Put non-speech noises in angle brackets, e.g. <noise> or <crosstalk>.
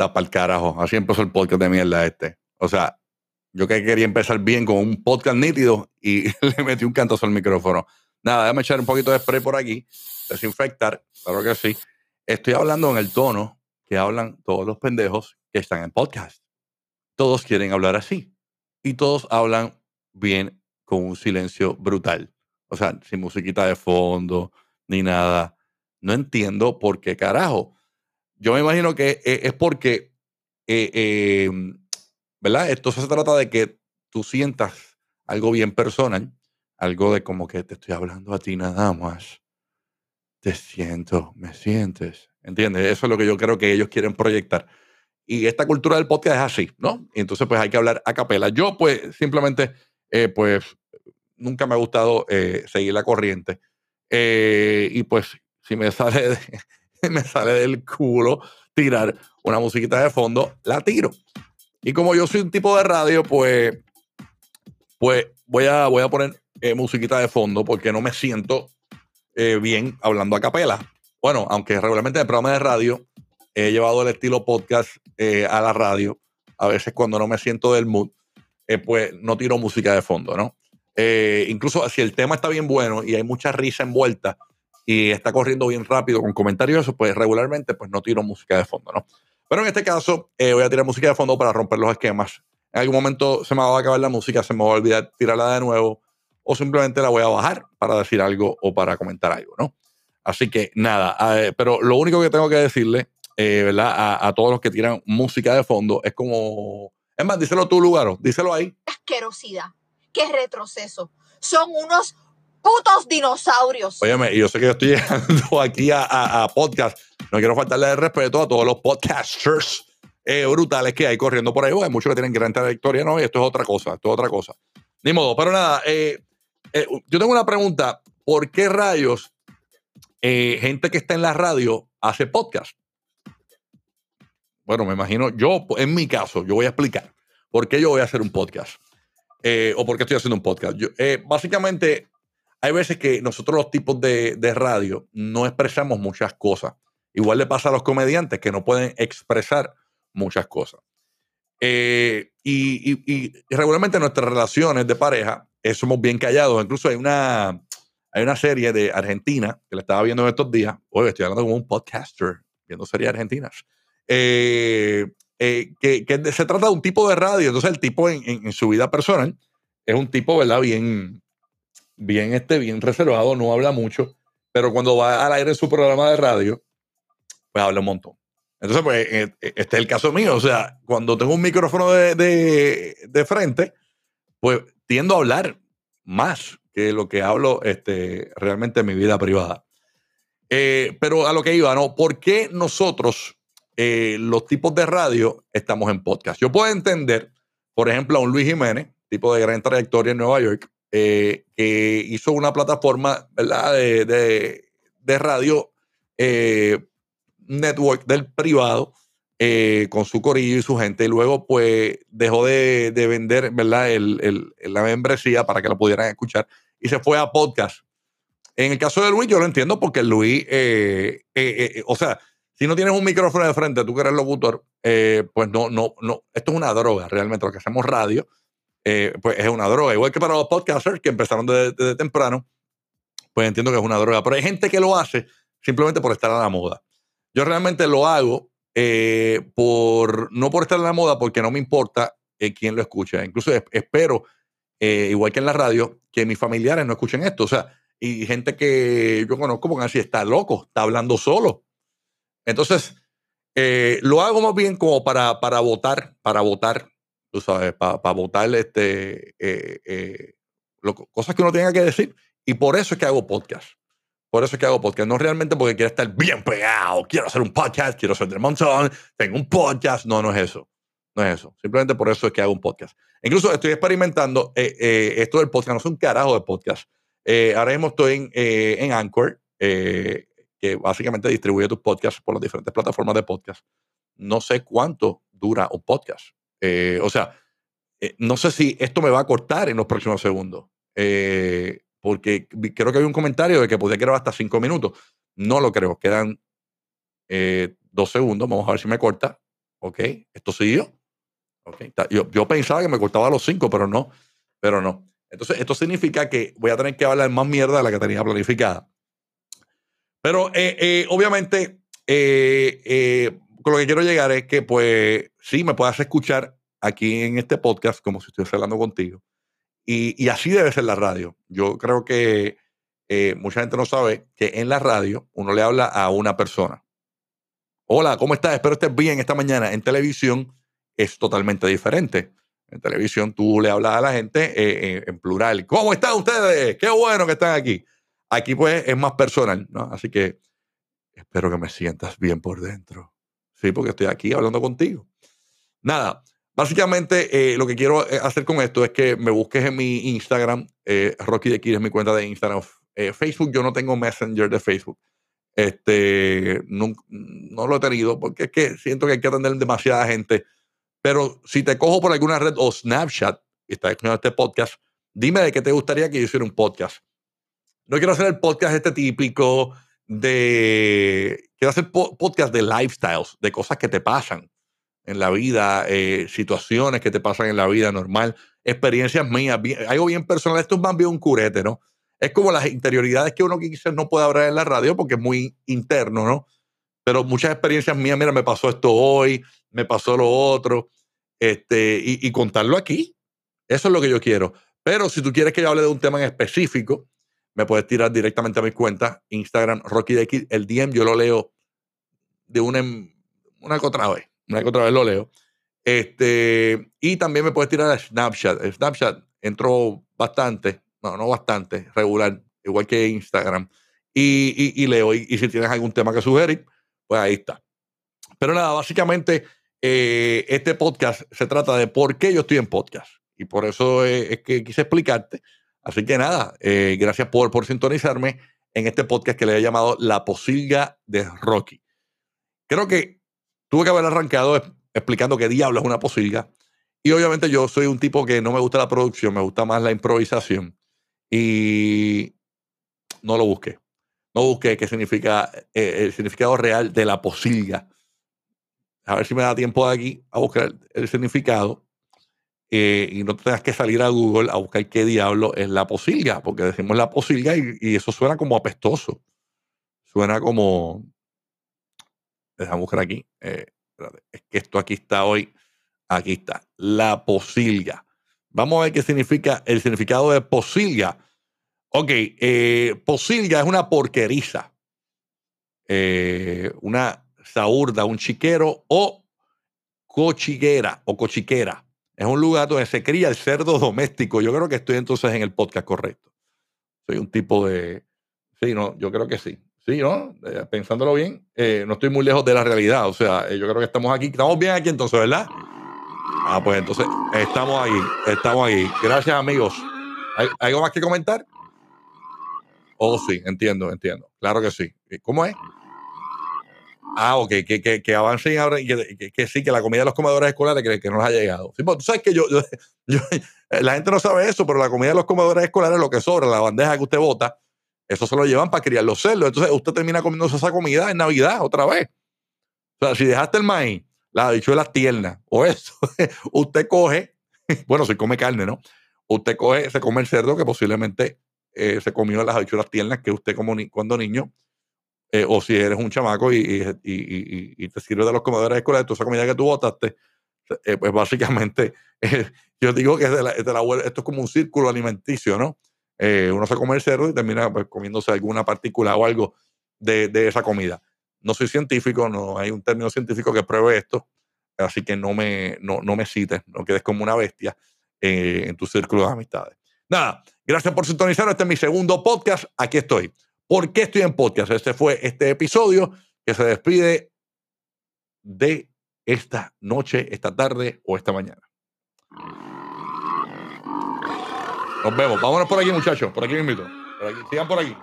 Da para el carajo. Así empezó el podcast de mierda este. O sea, yo que quería empezar bien con un podcast nítido y <laughs> le metí un cantazo al micrófono. Nada, déjame echar un poquito de spray por aquí, desinfectar, claro que sí. Estoy hablando en el tono que hablan todos los pendejos que están en podcast. Todos quieren hablar así y todos hablan bien con un silencio brutal. O sea, sin musiquita de fondo ni nada. No entiendo por qué carajo. Yo me imagino que e, es porque, eh, em, ¿verdad? Esto se trata de que tú sientas algo bien personal, algo de como que te estoy hablando a ti nada más. Te siento, me sientes. ¿Entiendes? Eso es lo que yo creo que ellos quieren proyectar. Y esta cultura del podcast es así, ¿no? Y entonces, pues hay que hablar a capela. Yo, pues, simplemente, eh, pues, nunca me ha gustado eh, seguir la corriente. y pues, si me <laughs> sale, <laughs> me sale del culo tirar una musiquita de fondo, la tiro. Y como yo soy un tipo de radio, pues, pues voy a, voy a poner eh, musiquita de fondo porque no me siento eh, bien hablando a capela. Bueno, aunque regularmente en el programa de radio he llevado el estilo podcast eh, a la radio, a veces cuando no me siento del mood, pues no tiro música de fondo, ¿no? incluso si el tema está bien bueno y hay mucha risa envuelta, y está corriendo bien rápido con comentarios, eso, pues regularmente pues no tiro música de fondo, ¿no? Pero en este caso eh, voy a tirar música de fondo para romper los esquemas. En algún momento se me va a acabar la música, se me va a olvidar tirarla de nuevo o simplemente la voy a bajar para decir algo o para comentar algo, ¿no? Así que nada, pero lo único que tengo que decirle, eh, ¿verdad? A, a, todos los que tiran música de fondo es como... Es más, díselo tú, Lugaro, díselo ahí. Asquerosidad, qué retroceso. Son unos putos dinosaurios. Óyeme, yo sé que yo estoy <laughs> llegando aquí a, podcast. No quiero faltarle el respeto a todos los podcasters eh, brutales que hay corriendo por ahí. hay muchos que tienen gran trayectoria, ¿no? Y esto es otra cosa, esto es otra cosa. Ni modo, pero nada, eh, eh, yo tengo una pregunta. ¿Por qué rayos gente que está en la radio hace podcast? Bueno, me imagino, yo, en mi caso, yo voy a explicar por qué yo voy a hacer un podcast. o por qué estoy haciendo un podcast. Yo, básicamente, hay veces que nosotros los tipos de, radio no expresamos muchas cosas. Igual le pasa a los comediantes que no pueden expresar muchas cosas. Eh, y, regularmente nuestras relaciones de pareja eh, somos bien callados. Incluso hay una, hay una serie de Argentina que la estaba viendo en estos días. Hoy estoy hablando como un podcaster viendo series argentinas. Eh, que, se trata de un tipo de radio. Entonces, el tipo en, en, su vida personal es un tipo, ¿verdad? Bien, bien, este, bien reservado, no habla mucho, pero cuando va al aire su programa de radio, pues habla un montón. Entonces, pues, eh, eh, este es el caso mío. O sea, cuando tengo un micrófono de, frente, pues tiendo a hablar más que lo que hablo este, realmente en mi vida privada. Eh, pero a lo que iba, ¿no? ¿Por qué nosotros, los tipos de radio, estamos en podcast? Yo puedo entender, por ejemplo, a un Luis Jiménez, tipo de gran trayectoria en Nueva York, eh, que hizo una plataforma. De, de, radio eh, network del privado eh, con su corillo y su gente y luego pues dejó de, de vender ¿verdad? El, el, la membresía para que lo pudieran escuchar y se fue a podcast. En el caso de Luis yo lo entiendo porque Luis, o sea, si no tienes un micrófono de frente, tú que eres locutor, pues no, no, no, esto es una droga realmente, lo que hacemos radio eh, pues es una droga. Igual que para los podcasters que empezaron desde, temprano, pues entiendo que es una droga. Pero hay gente que lo hace simplemente por estar a la moda. Yo realmente lo hago eh, por, no por estar a la moda, porque no me importa eh, quién lo escucha. Incluso espero, igual que en la radio, que mis familiares no escuchen esto. O sea, y gente que yo conozco, porque así está loco, está hablando solo. Entonces, lo hago más bien como para, para votar, para votar tú sabes, para votar este, eh, eh, cosas que uno tenga que decir. Y por eso es que hago podcast. Por eso es que hago podcast. No realmente porque quiero estar bien pegado, quiero hacer un podcast, quiero ser del montón, tengo un podcast. No, no es eso. No es eso. Simplemente por eso es que hago un podcast. Incluso estoy experimentando eh, esto del podcast. No es un carajo de podcast. ahora mismo estoy en, en Anchor, que básicamente distribuye tus podcasts por las diferentes plataformas de podcast. No sé cuánto dura un podcast. Eh, o sea, eh, no sé si esto me va a cortar en los próximos segundos. Eh, porque creo que hay un comentario de que podría quedar hasta cinco minutos. No lo creo. Quedan dos segundos. Vamos a ver si me corta. Ok, esto siguió. Yo, yo pensaba que me cortaba los cinco, pero no, pero no. Entonces, esto significa que voy a tener que hablar más mierda de la que tenía planificada. Pero obviamente, eh, con lo que quiero llegar es que, pues, sí, me puedas escuchar aquí en este podcast como si estuviese hablando contigo. Y, así debe ser la radio. Yo creo que mucha gente no sabe que en la radio uno le habla a una persona. Hola, ¿cómo estás? Espero estés bien esta mañana. En televisión es totalmente diferente. En televisión tú le hablas a la gente eh, eh, en plural. ¿Cómo están ustedes? Qué bueno que están aquí. Aquí pues es más personal, ¿no? Así que espero que me sientas bien por dentro. Sí, porque estoy aquí hablando contigo. Nada, básicamente eh, lo que quiero hacer con esto es que me busques en mi Instagram. Rocky de es mi cuenta de Instagram. Facebook, yo no tengo Messenger de Facebook. Este, no, no, lo he tenido porque es que siento que hay que atender demasiada gente pero si te cojo por alguna red o Snapchat y estás escuchando este podcast, dime de qué te gustaría que yo hiciera un podcast. No quiero hacer el podcast este típico de... Quiero hacer podcast de lifestyles, de cosas que te pasan en la vida, eh, situaciones que te pasan en la vida normal, experiencias mías, algo bien personal. Esto es más bien un curete, ¿no? Es como las interioridades que uno quizás no puede hablar en la radio porque es muy interno, ¿no? Pero muchas experiencias mías, mira, me pasó esto hoy, me pasó lo otro, este, y, contarlo aquí. Eso es lo que yo quiero. Pero si tú quieres que yo hable de un tema en específico, me puedes tirar directamente a mi cuenta, Instagram, Rocky de X. El DM yo lo leo de una, una que otra vez. Una que otra vez lo leo. Este, y también me puedes tirar a Snapchat. Snapchat entró bastante, no, no bastante, regular, igual que Instagram. Y, y, leo. Y, y, si tienes algún tema que sugerir, pues ahí está. Pero nada, básicamente eh, este podcast se trata de por qué yo estoy en podcast. Y por eso es, que quise explicarte. Así que nada, eh, gracias por, por sintonizarme en este podcast que le he llamado La Posilga de Rocky. Creo que tuve que haber arrancado explicando qué diablo es una posilga. Y obviamente yo soy un tipo que no me gusta la producción, me gusta más la improvisación. Y no lo busqué. No busqué qué significa eh, el significado real de la posilga a ver si me da tiempo aquí a buscar el significado eh, y no tengas que salir a Google a buscar qué diablo es la posilga, porque decimos la posilga y, eso suena como apestoso. Suena como. Déjame buscar aquí. Eh, es que esto aquí está hoy. Aquí está. La posilga. Vamos a ver qué significa el significado de posilga. Ok, eh, posilga es una porqueriza. una saurda, un chiquero o cochiguera o cochiquera. Es un lugar donde se cría el cerdo doméstico. Yo creo que estoy entonces en el podcast correcto. Soy un tipo de... Sí, no, yo creo que sí. Sí, ¿no? Eh, pensándolo bien, eh, no estoy muy lejos de la realidad. O sea, eh, yo creo que estamos aquí. Estamos bien aquí entonces, ¿verdad? Ah, pues entonces estamos ahí. Estamos ahí. Gracias, amigos. ¿Hay, ¿Algo más que comentar? Oh, sí, entiendo, entiendo. Claro que sí. ¿Cómo es? Ah, ok, que, que, que avancen ahora y que, que, sí, que la comida de los comedores escolares que, que no les ha llegado. Sí, pues, tú sabes que yo, yo, <laughs> la gente no sabe eso, pero la comida de los comedores escolares, lo que sobra, la bandeja que usted bota, eso se lo llevan para criar los cerdos. Entonces usted termina comiéndose esa comida en Navidad otra vez. O sea, si dejaste el maíz, las habichuelas tiernas o eso, <laughs> usted coge, <laughs> bueno, si come carne, ¿no? Usted coge, se come el cerdo que posiblemente eh, se comió las habichuelas tiernas que usted como cuando niño eh, o si eres un chamaco y, te sirve de los comedores escolares, toda esa comida que tú botaste, eh, pues básicamente, <laughs> eh, yo digo que de la, esto es como un círculo alimenticio, ¿no? uno se come el cerdo y termina pues, comiéndose alguna partícula o algo de, de, esa comida. No soy científico, no hay un término científico que pruebe esto, así que no me, no, no me cites, no quedes como una bestia en tu círculo de amistades. Nada, gracias por sintonizar. Este es mi segundo podcast. Aquí estoy. ¿Por qué estoy en podcast? Este fue este episodio que se despide de esta noche, esta tarde o esta mañana. Nos vemos. Vámonos por aquí, muchachos. Por aquí. Por aquí. Sigan por aquí.